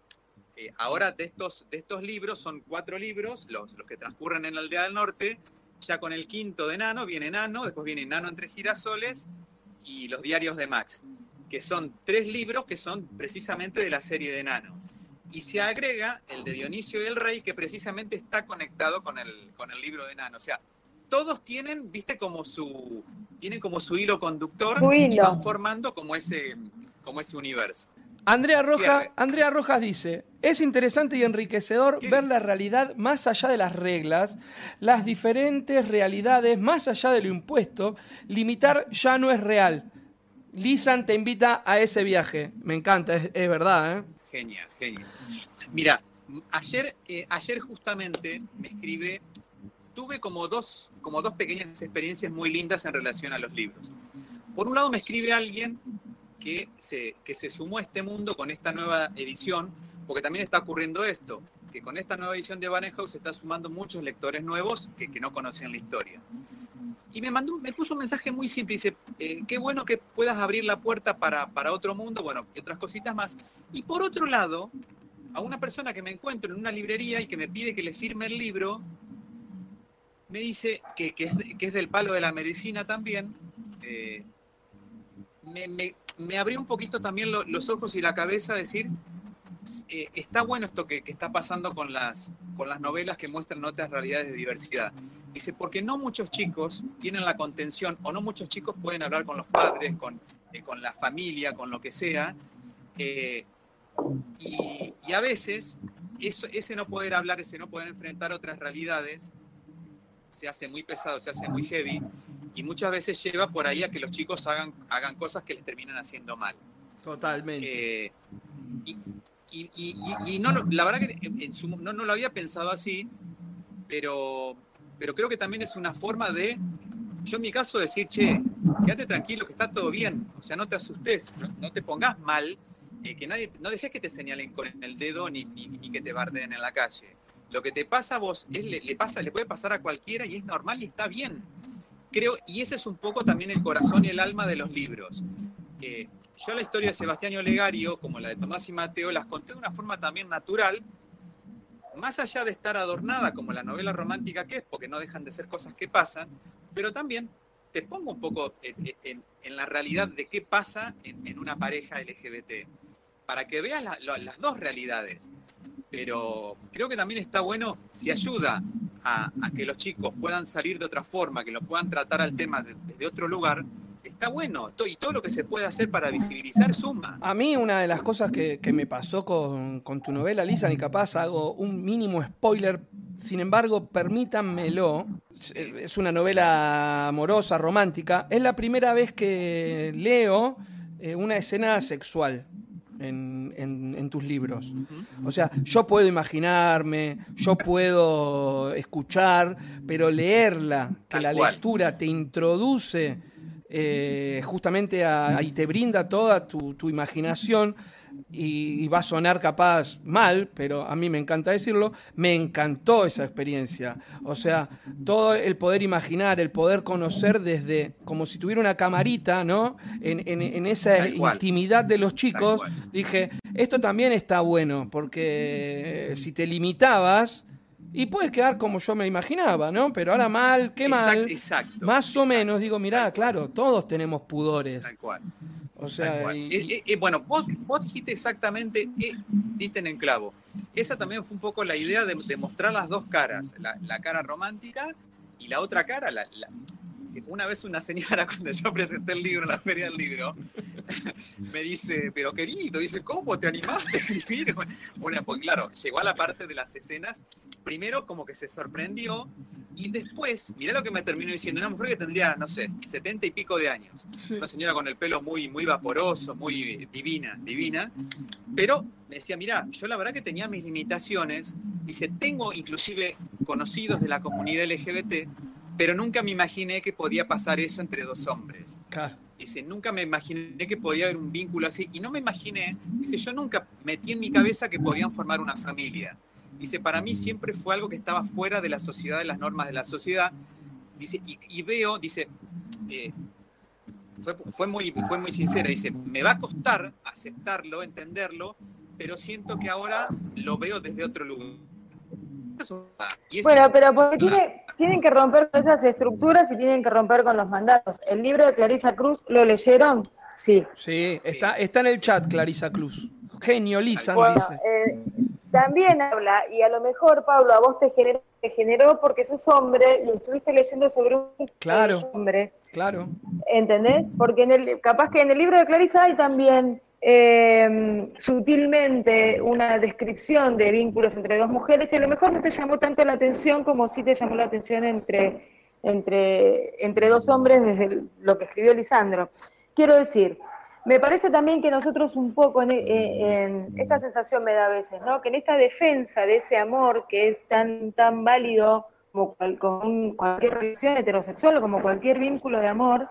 eh, ahora de estos, de estos libros, son cuatro libros, los, los que transcurren en la aldea del norte, ya con el quinto de Nano, viene Nano, después viene Nano entre girasoles y los diarios de Max, que son tres libros que son precisamente de la serie de Nano. Y se agrega el de Dionisio y el Rey, que precisamente está conectado con el, con el libro de Nano. O sea, todos tienen, viste, como su, tienen como su hilo conductor Su y van formando como ese, como ese universo. Andrea, Roja. Andrea Rojas dice, es interesante y enriquecedor ¿Qué ver dice? la realidad más allá de las reglas, las diferentes realidades más allá de lo impuesto, limitar ya no es real. Lisan te invita a ese viaje. Me encanta, es, es verdad, ¿eh? Genial, genial. Mira, ayer, eh, ayer justamente me escribe, tuve como dos, como dos pequeñas experiencias muy lindas en relación a los libros. Por un lado me escribe alguien que se, que se sumó a este mundo con esta nueva edición, porque también está ocurriendo esto, que con esta nueva edición de Barenhaus se está sumando muchos lectores nuevos que, que no conocían la historia. Y me, mandó, me puso un mensaje muy simple, dice, eh, qué bueno que puedas abrir la puerta para, para otro mundo, bueno, y otras cositas más. Y por otro lado, a una persona que me encuentro en una librería y que me pide que le firme el libro, me dice que, que es, que es del palo de la medicina también, eh, me, me- abrió un poquito también lo- los ojos y la cabeza decir, eh, está bueno esto que, que está pasando con las, con las novelas que muestran otras realidades de diversidad. Dice, porque no muchos chicos tienen la contención o no muchos chicos pueden hablar con los padres, con, eh, con la familia, con lo que sea. eh, y, y a veces eso, ese no poder hablar, ese no poder enfrentar otras realidades, se hace muy pesado, se hace muy heavy y muchas veces lleva por ahí a que los chicos hagan, hagan cosas que les terminan haciendo mal. Totalmente. Eh, y- no, la verdad que su- no, no lo había pensado así, pero, pero creo que también es una forma de, yo en mi caso, decir, che, quédate tranquilo, que está todo bien, o sea, no te asustes, no, no te pongas mal, eh, que nadie, no dejes que te señalen con el dedo ni, ni, ni que te bardeen en la calle. Lo que te pasa a vos es, le, le pasa, le puede pasar a cualquiera y es normal y está bien. Creo, y ese es un poco también el corazón y el alma de los libros. Eh, yo la historia de Sebastián Olegario, como la de Tomás y Mateo, las conté de una forma también natural, más allá de estar adornada como la novela romántica que es, porque no dejan de ser cosas que pasan, pero también te pongo un poco en, en- en la realidad de qué pasa en, en una pareja LGBT, para que veas la- lo- las dos realidades. Pero creo que también está bueno si ayuda a, a que los chicos puedan salir de otra forma, que lo puedan tratar al tema de- desde otro lugar, está bueno. Y todo lo que se puede hacer para visibilizar suma. A mí una de las cosas que, que me pasó con, con tu novela, Lisa, y capaz hago un mínimo spoiler, sin embargo, permítanmelo, es una novela amorosa, romántica, es la primera vez que leo eh, una escena sexual en, en- en tus libros. O sea, yo puedo imaginarme, yo puedo escuchar, pero leerla, que Tal la cual. lectura te introduce eh, justamente a, y te brinda toda tu, tu imaginación y, y va a sonar capaz mal, pero a mí me encanta decirlo, me encantó esa experiencia. O sea, todo el poder imaginar, el poder conocer desde, como si tuviera una camarita, ¿no? En, en- en esa intimidad de los chicos, dije, esto también está bueno, porque si te limitabas, y puedes quedar como yo me imaginaba, ¿no? Pero ahora mal, qué mal. Exact- exacto, Más o exacto. menos, digo, mirá, claro, todos tenemos pudores. Tal cual. O Tal sea, cual. y- Eh, eh, eh, bueno, vos, vos dijiste exactamente, diste en el clavo. Esa también fue un poco la idea de, de mostrar las dos caras, la, la cara romántica y la otra cara. La, la- una vez una señora, cuando yo presenté el libro en la feria del libro, me dice, pero querido, dice, ¿cómo te animaste a escribir? Una, porque claro, llegó a la parte de las escenas, primero como que se sorprendió y después, mirá lo que me terminó diciendo, una mujer que tendría, no sé, setenta y pico de años sí. una señora con el pelo muy, muy vaporoso, muy divina, divina, pero me decía, mira, yo la verdad que tenía mis limitaciones, dice, tengo inclusive conocidos de la comunidad LGBT, pero nunca me imaginé que podía pasar eso entre dos hombres. Claro. Dice, nunca me imaginé que podía haber un vínculo así, y no me imaginé, dice, yo nunca metí en mi cabeza que podían formar una familia. Dice, para mí siempre fue algo que estaba fuera de la sociedad, de las normas de la sociedad. Dice, y, y veo, dice, eh, fue, fue muy, fue muy sincera, dice, me va a costar aceptarlo, entenderlo, pero siento que ahora lo veo desde otro lugar. Eso- y es- Bueno, pero porque tiene- tienen que romper con esas estructuras y tienen que romper con los mandatos. El libro de Clarisa Cruz, ¿lo leyeron? Sí. Sí, está, está en el chat Clarisa Cruz. Genio, Lisa, Bueno, dice. eh, también habla, y a lo mejor, Pablo, a vos te generó, te generó porque sos hombre y estuviste leyendo sobre un Claro. hombre, Claro. ¿entendés? Porque en el, capaz que en el libro de Clarisa hay también eh, sutilmente una descripción de vínculos entre dos mujeres y a lo mejor no te llamó tanto la atención como sí te llamó la atención entre, entre, entre dos hombres desde lo que escribió Lisandro. Quiero decir, me parece también que nosotros un poco, en, en, esta sensación me da a veces, ¿no? que en esta defensa de ese amor que es tan, tan válido como cualquier relación heterosexual o como cualquier vínculo de amor,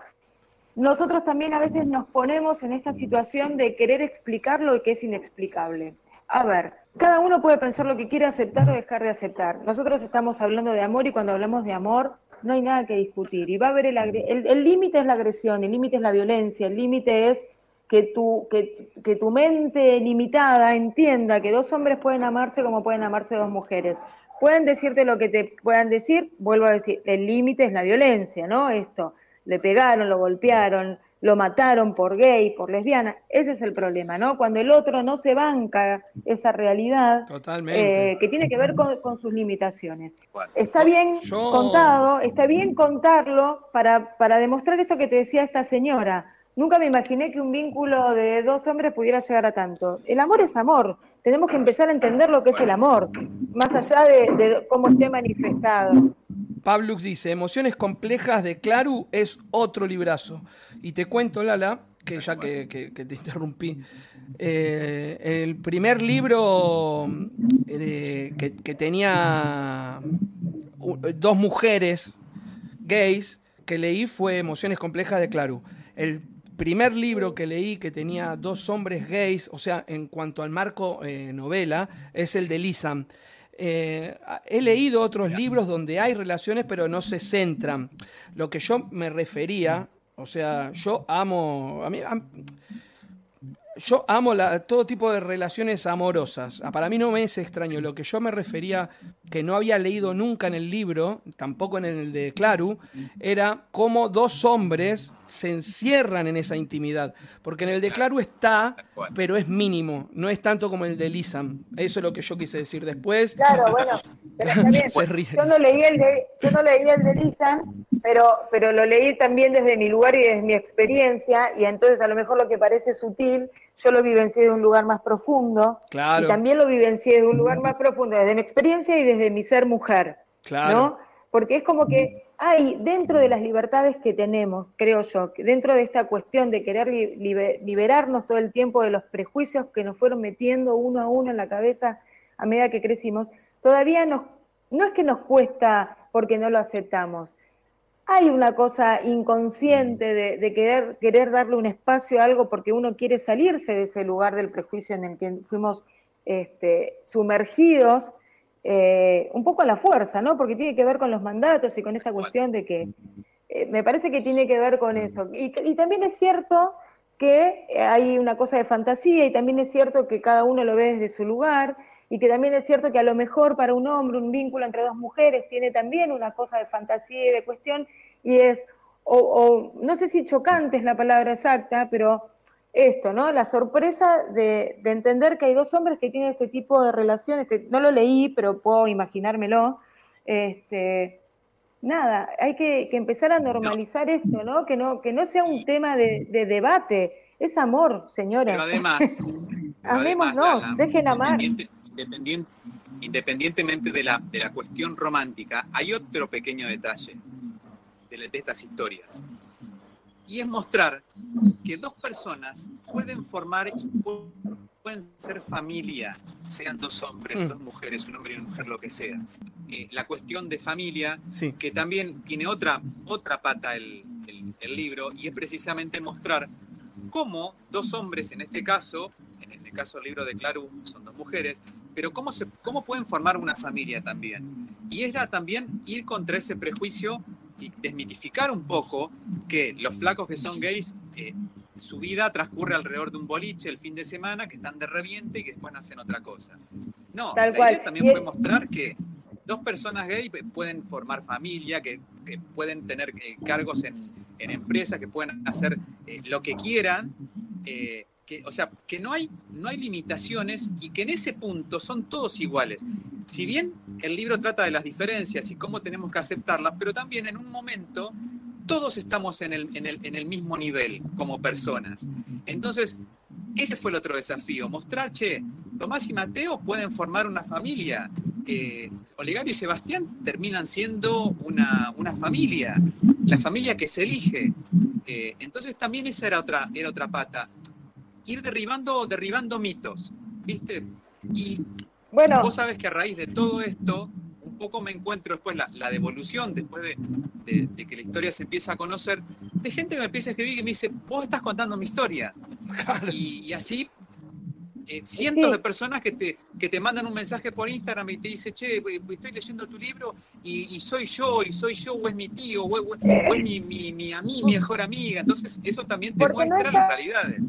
nosotros también a veces nos ponemos en esta situación de querer explicar lo que es inexplicable. A ver, cada uno puede pensar lo que quiere aceptar o dejar de aceptar. Nosotros estamos hablando de amor y cuando hablamos de amor no hay nada que discutir. Y va a haber el límite es la agresión, el límite es la violencia, el límite es que tu, que, que tu mente limitada entienda que dos hombres pueden amarse como pueden amarse dos mujeres. Pueden decirte lo que te puedan decir, vuelvo a decir, el límite es la violencia, ¿no? Esto le pegaron, lo golpearon, lo mataron por gay, por lesbiana. Ese es el problema, ¿no? Cuando el otro no se banca esa realidad eh, que tiene que ver con, sus limitaciones. está bien contado, está bien contarlo para, para demostrar esto que te decía esta señora. Nunca me imaginé que un vínculo de dos hombres pudiera llegar a tanto. El amor es amor. Tenemos que empezar a entender lo que es el amor, más allá de, cómo esté manifestado. Pablux dice, Emociones complejas de Claru es otro librazo. Y te cuento, Lala, que ya que, te interrumpí, eh, el primer libro eh, que, tenía dos mujeres gays que leí fue Emociones complejas de Claru. Primer libro que leí que tenía dos hombres gays, o sea, en cuanto al marco eh, novela, es el de Lisa. Eh, he leído otros libros donde hay relaciones, pero no se centran. Lo que yo me refería, o sea, yo amo. A mí, yo amo todo tipo de relaciones amorosas. Ah, para mí no me es extraño. Lo que yo me refería, que no había leído nunca en el libro, tampoco en el de Claru, era cómo dos hombres se encierran en esa intimidad. Porque en el de Claru está, pero es mínimo. No es tanto como el de Lisan. Eso es lo que yo quise decir después. Claro, bueno. Pero Yo no leí el de, yo no leí el de Lisan, pero, pero lo leí también desde mi lugar y desde mi experiencia. Y entonces a lo mejor lo que parece sutil yo lo vivencié de un lugar más profundo. Claro. Y también lo vivencié de un lugar más profundo, desde mi experiencia y desde mi ser mujer. Claro. ¿no? Porque es como que hay dentro de las libertades que tenemos, creo yo, dentro de esta cuestión de querer liberarnos todo el tiempo de los prejuicios que nos fueron metiendo uno a uno en la cabeza a medida que crecimos, todavía nos, no es que nos cuesta porque no lo aceptamos, hay una cosa inconsciente de, querer, querer darle un espacio a algo porque uno quiere salirse de ese lugar del prejuicio en el que fuimos este, sumergidos, eh, un poco a la fuerza, ¿no? Porque tiene que ver con los mandatos y con esta cuestión de que eh, me parece que tiene que ver con eso. y también es cierto que hay una cosa de fantasía y también es cierto que cada uno lo ve desde su lugar y que también es cierto que a lo mejor para un hombre un vínculo entre dos mujeres tiene también una cosa de fantasía y de cuestión, y es, o, no sé si chocante es la palabra exacta, pero esto, ¿no? La sorpresa de, entender que hay dos hombres que tienen este tipo de relaciones, no lo leí, pero puedo imaginármelo, este, nada, hay que, empezar a normalizar esto, ¿no? Que no, que no sea un tema de, debate, es amor, señora. Pero además, Amémonos, dejen amar independientemente de la, de la cuestión romántica, hay otro pequeño detalle de, estas historias. Y es mostrar que dos personas pueden formar y pueden ser familia, sean dos hombres, mm. dos mujeres, un hombre y una mujer, lo que sea. Eh, la cuestión de familia, que también tiene otra, otra pata el, el libro, y es precisamente mostrar cómo dos hombres, en este caso, en el caso del libro de Claru, son dos mujeres, pero cómo, se, cómo pueden formar una familia también. Y era también ir contra ese prejuicio y desmitificar un poco que los flacos que son gays, eh, su vida transcurre alrededor de un boliche el fin de semana, que están de reviente y que después hacen otra cosa. No, la idea también puede mostrar que dos personas gays pueden formar familia, que, pueden tener eh, cargos en, en, empresas, que pueden hacer eh, lo que quieran que, o sea, que no hay, no hay limitaciones y que en ese punto son todos iguales. Si bien el libro trata de las diferencias y cómo tenemos que aceptarlas, pero también en un momento todos estamos en el, en el, en el mismo nivel como personas. Entonces, ese fue el otro desafío, mostrar, che, Tomás y Mateo pueden formar una familia. Eh, Olegario y Sebastián terminan siendo una, una, familia, la familia que se elige. Eh, entonces también esa era otra, era otra pata. Ir derribando, derribando mitos, ¿viste? Y bueno. vos sabes que a raíz de todo esto, un poco me encuentro después la, la devolución, después de, de, que la historia se empieza a conocer, de gente que me empieza a escribir y me dice, vos estás contando mi historia. Y, y, así eh, cientos de personas que te, que te mandan un mensaje por Instagram y te dice, che, estoy leyendo tu libro y, soy yo, y soy yo, o es mi tío, o, es mi, mi, mi, mi mejor amiga. Entonces, eso también te muestra las realidades.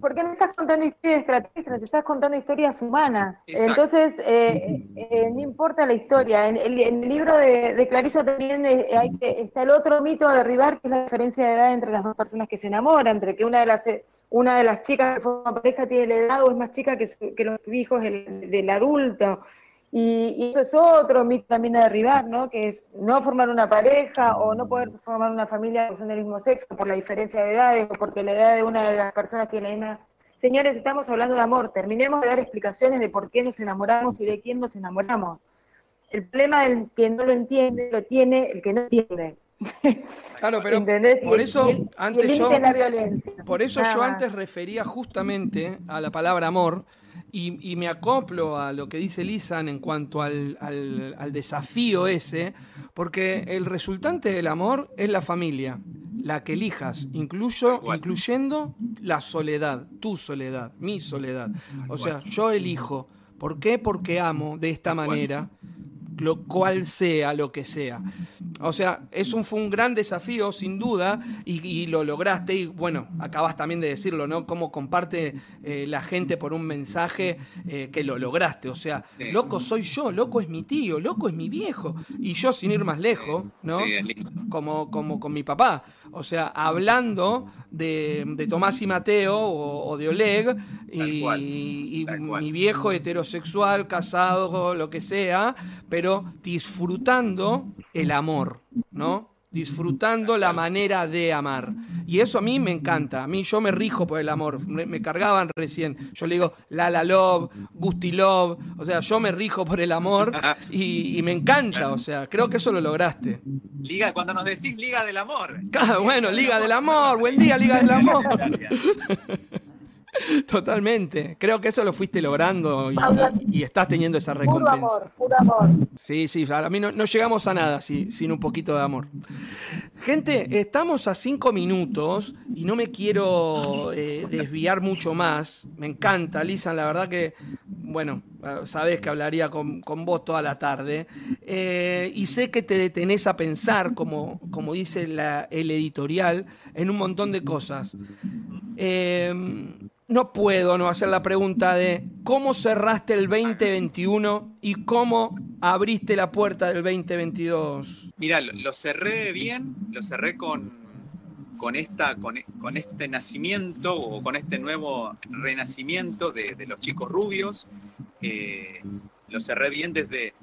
Porque no estás contando historias extraterrestres, te estás contando historias humanas. Entonces, eh, eh, no importa la historia. En el, libro de, de, Clarisa también hay que, está el otro mito a derribar, que es la diferencia de edad entre las dos personas que se enamoran, entre que una de las una de las chicas que forma pareja tiene la edad o es más chica que, que los hijos del, adulto. Y, eso es otro mito también a derribar, ¿no? Que es no formar una pareja o no poder formar una familia porque son del mismo sexo por la diferencia de edades o porque la edad de una de las personas tiene la misma. Señores, estamos hablando de amor. Terminemos de dar explicaciones de por qué nos enamoramos y de quién nos enamoramos. El problema del que no lo entiende lo tiene el que no entiende. Claro, pero por eso antes yo por eso yo antes refería justamente a la palabra amor y, me acoplo a lo que dice Lisan en cuanto al, desafío ese, porque el resultante del amor es la familia, la que elijas, incluyo, incluyendo la soledad, tu soledad, mi soledad. O sea, yo elijo. ¿Por qué? Porque amo de esta manera lo cual sea lo que sea. O sea, es un, fue un gran desafío, sin duda, y, lo lograste. Y bueno, acabas también de decirlo, ¿no? Cómo comparte eh, la gente por un mensaje eh, que lo lograste. O sea, loco soy yo, loco es mi tío, loco es mi viejo. Y yo, sin ir más lejos, ¿no? como, como con mi papá. O sea, hablando de, Tomás y Mateo o, de Oleg y, mi viejo heterosexual, casado, lo que sea, pero disfrutando el amor, ¿no? disfrutando la manera de amar. Y eso a mí me encanta. A mí yo me rijo por el amor. Me, cargaban recién. Yo le digo la la love, gusti love. O sea, yo me rijo por el amor y, me encanta. O sea, creo que eso lo lograste. Liga, cuando nos decís Liga del Amor. bueno, Liga del Amor. Buen día, Liga del Amor. Totalmente. Creo que eso lo fuiste logrando y, estás teniendo esa recompensa. Puro amor, puro amor. Sí, sí, a mí no, llegamos a nada sin un poquito de amor. Gente, estamos a cinco minutos y no me quiero eh, desviar mucho más. Me encanta, Lisan, la verdad que, bueno, sabes que hablaría con, vos toda la tarde. Eh, y sé que te detenés a pensar, como, como dice el editorial, en un montón de cosas. Eh, no puedo no hacer la pregunta de cómo cerraste el 2021 y cómo abriste la puerta del 2022. Mira, lo, cerré bien, lo cerré con, con, esta, con, este nacimiento o con este nuevo renacimiento de, los chicos rubios. Eh, lo cerré bien desde,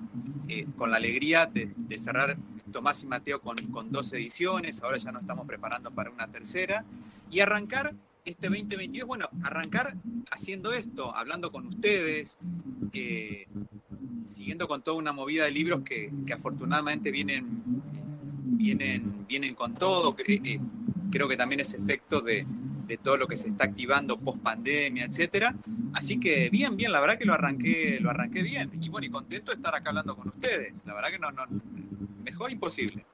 eh, con la alegría de, cerrar Tomás y Mateo con, con dos ediciones, ahora ya nos estamos preparando para una tercera, y arrancar este 2022, bueno, arrancar haciendo esto, hablando con ustedes, siguiendo con toda una movida de libros que, afortunadamente vienen, vienen, vienen con todo. Eh, creo que también es efecto de, todo lo que se está activando post pandemia, etcétera. Así que bien, bien, la verdad que lo arranqué, lo arranqué bien. Y bueno, y contento de estar acá hablando con ustedes. La verdad que no, no, mejor imposible.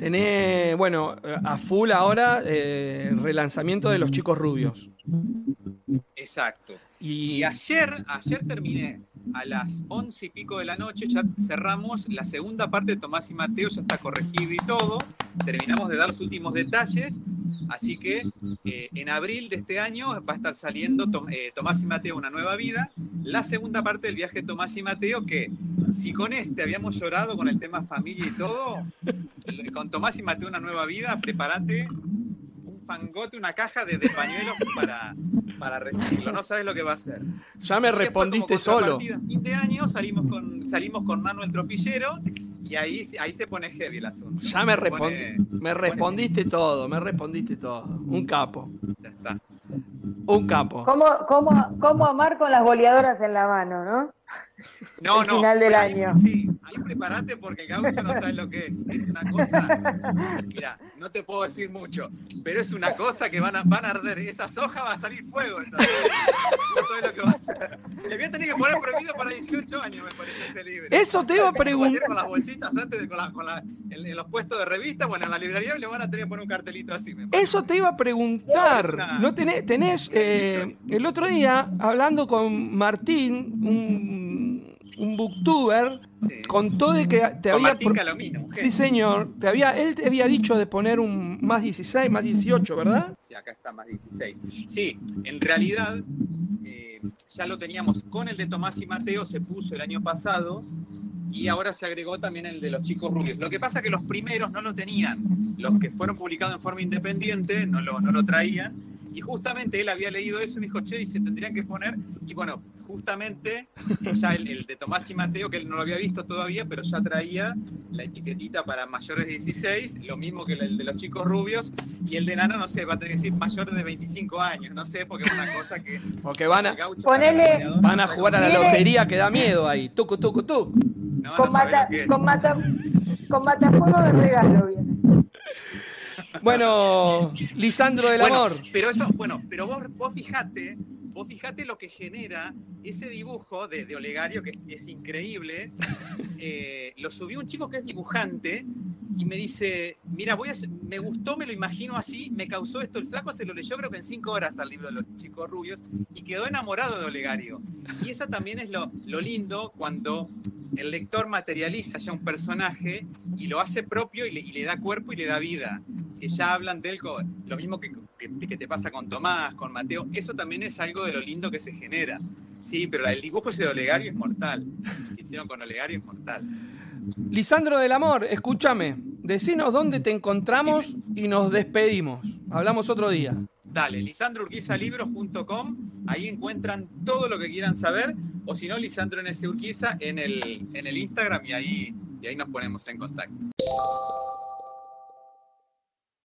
Tenés, bueno, a full ahora eh, relanzamiento de Los Chicos Rubios. Exacto. Y... ayer, ayer terminé a las once y pico de la noche, ya cerramos la segunda parte de Tomás y Mateo, ya está corregido y todo. Terminamos de dar los últimos detalles. Así que eh, en abril de este año va a estar saliendo eh, Tomás y Mateo Una Nueva Vida, la segunda parte del viaje de Tomás y Mateo, que si con este habíamos llorado con el tema familia y todo, con Tomás y Mateo una nueva vida, prepárate un fangote, una caja de, pañuelos para, para recibirlo. No sabes lo que va a ser. Ya me respondiste solo. fin de año salimos con, salimos con Nano el tropillero y ahí, ahí se pone heavy el asunto. Ya me, me respondiste todo, me respondiste todo. Un capo. Ya está. Un capo. ¿Cómo, cómo, ¿Cómo amar con las boleadoras en la mano, no? No, El no. final del ahí- año. Sí, ahí prepárate porque el gaucho no sabe lo que es. Es una cosa. Mira, no te puedo decir mucho, pero es una cosa que van a, van a arder. Esas hojas va a salir fuego. Hojas. No sabes lo que va a hacer. Le voy a tener que poner prohibido para 18 años, me parece ese libro. Eso te iba a ¿Viste cómo hacer preguntar. con las bolsitas con la- con la- en, en los puestos de revista, bueno, en la librería le van a tener que poner un cartelito así. Me. Eso te iba a preguntar. una- ¿No tenés, tenés eh, el otro día, hablando con Martín, un, un booktuber, Sí. contó de que te Con había... Martín Calomino. Sí, señor. Te había, él te había dicho de poner un más 16, más 18, ¿verdad? Sí, acá está más 16. Sí, en realidad eh, ya lo teníamos con el de Tomás y Mateo, se puso el año pasado y ahora se agregó también el de los chicos rubios. Lo que pasa es que los primeros no lo tenían, los que fueron publicados en forma independiente no lo, no lo traían y justamente él había leído eso y me dijo, che, y se tendrían que poner, y bueno, justamente ya el, el de Tomás y Mateo, que él no lo había visto todavía, pero ya traía la etiquetita para mayores de 16, lo mismo que el de los chicos rubios, y el de Nano, no sé, va a tener que decir mayores de 25 años, no sé, porque es una cosa que... Porque van a, Ponele- van a jugar a la lotería que da miedo ahí. Tucu, tucu, tucu. No, no con, mata, con, mata, con matafuego de regalo viene. Bueno, Lisandro del Bueno, Amor. pero eso, bueno, pero vos, vos fijate, vos fijate lo que genera ese dibujo de, de Olegario, que es, increíble. Eh, lo subió un chico que es dibujante y me dice, mira, voy a, me gustó, me lo imagino así, me causó esto. El flaco se lo leyó creo que en cinco horas al libro de los chicos rubios y quedó enamorado de Olegario. Y eso también es lo, lo lindo cuando el lector materializa ya un personaje y lo hace propio y le, y le da cuerpo y le da vida. Que ya hablan de él, lo mismo que, que, que te pasa con Tomás, con Mateo. Eso también es algo de lo lindo que se genera. Sí, pero el dibujo ese de Olegario es mortal. Lo que hicieron con Olegario es mortal. Lisandro del Amor, escúchame. Decinos dónde te encontramos y nos despedimos. Hablamos otro día. Dale, lisandrourquizalibros.com, ahí encuentran todo lo que quieran saber, o si no, Lisandro NS Urquiza en el, en el Instagram y ahí, y ahí nos ponemos en contacto.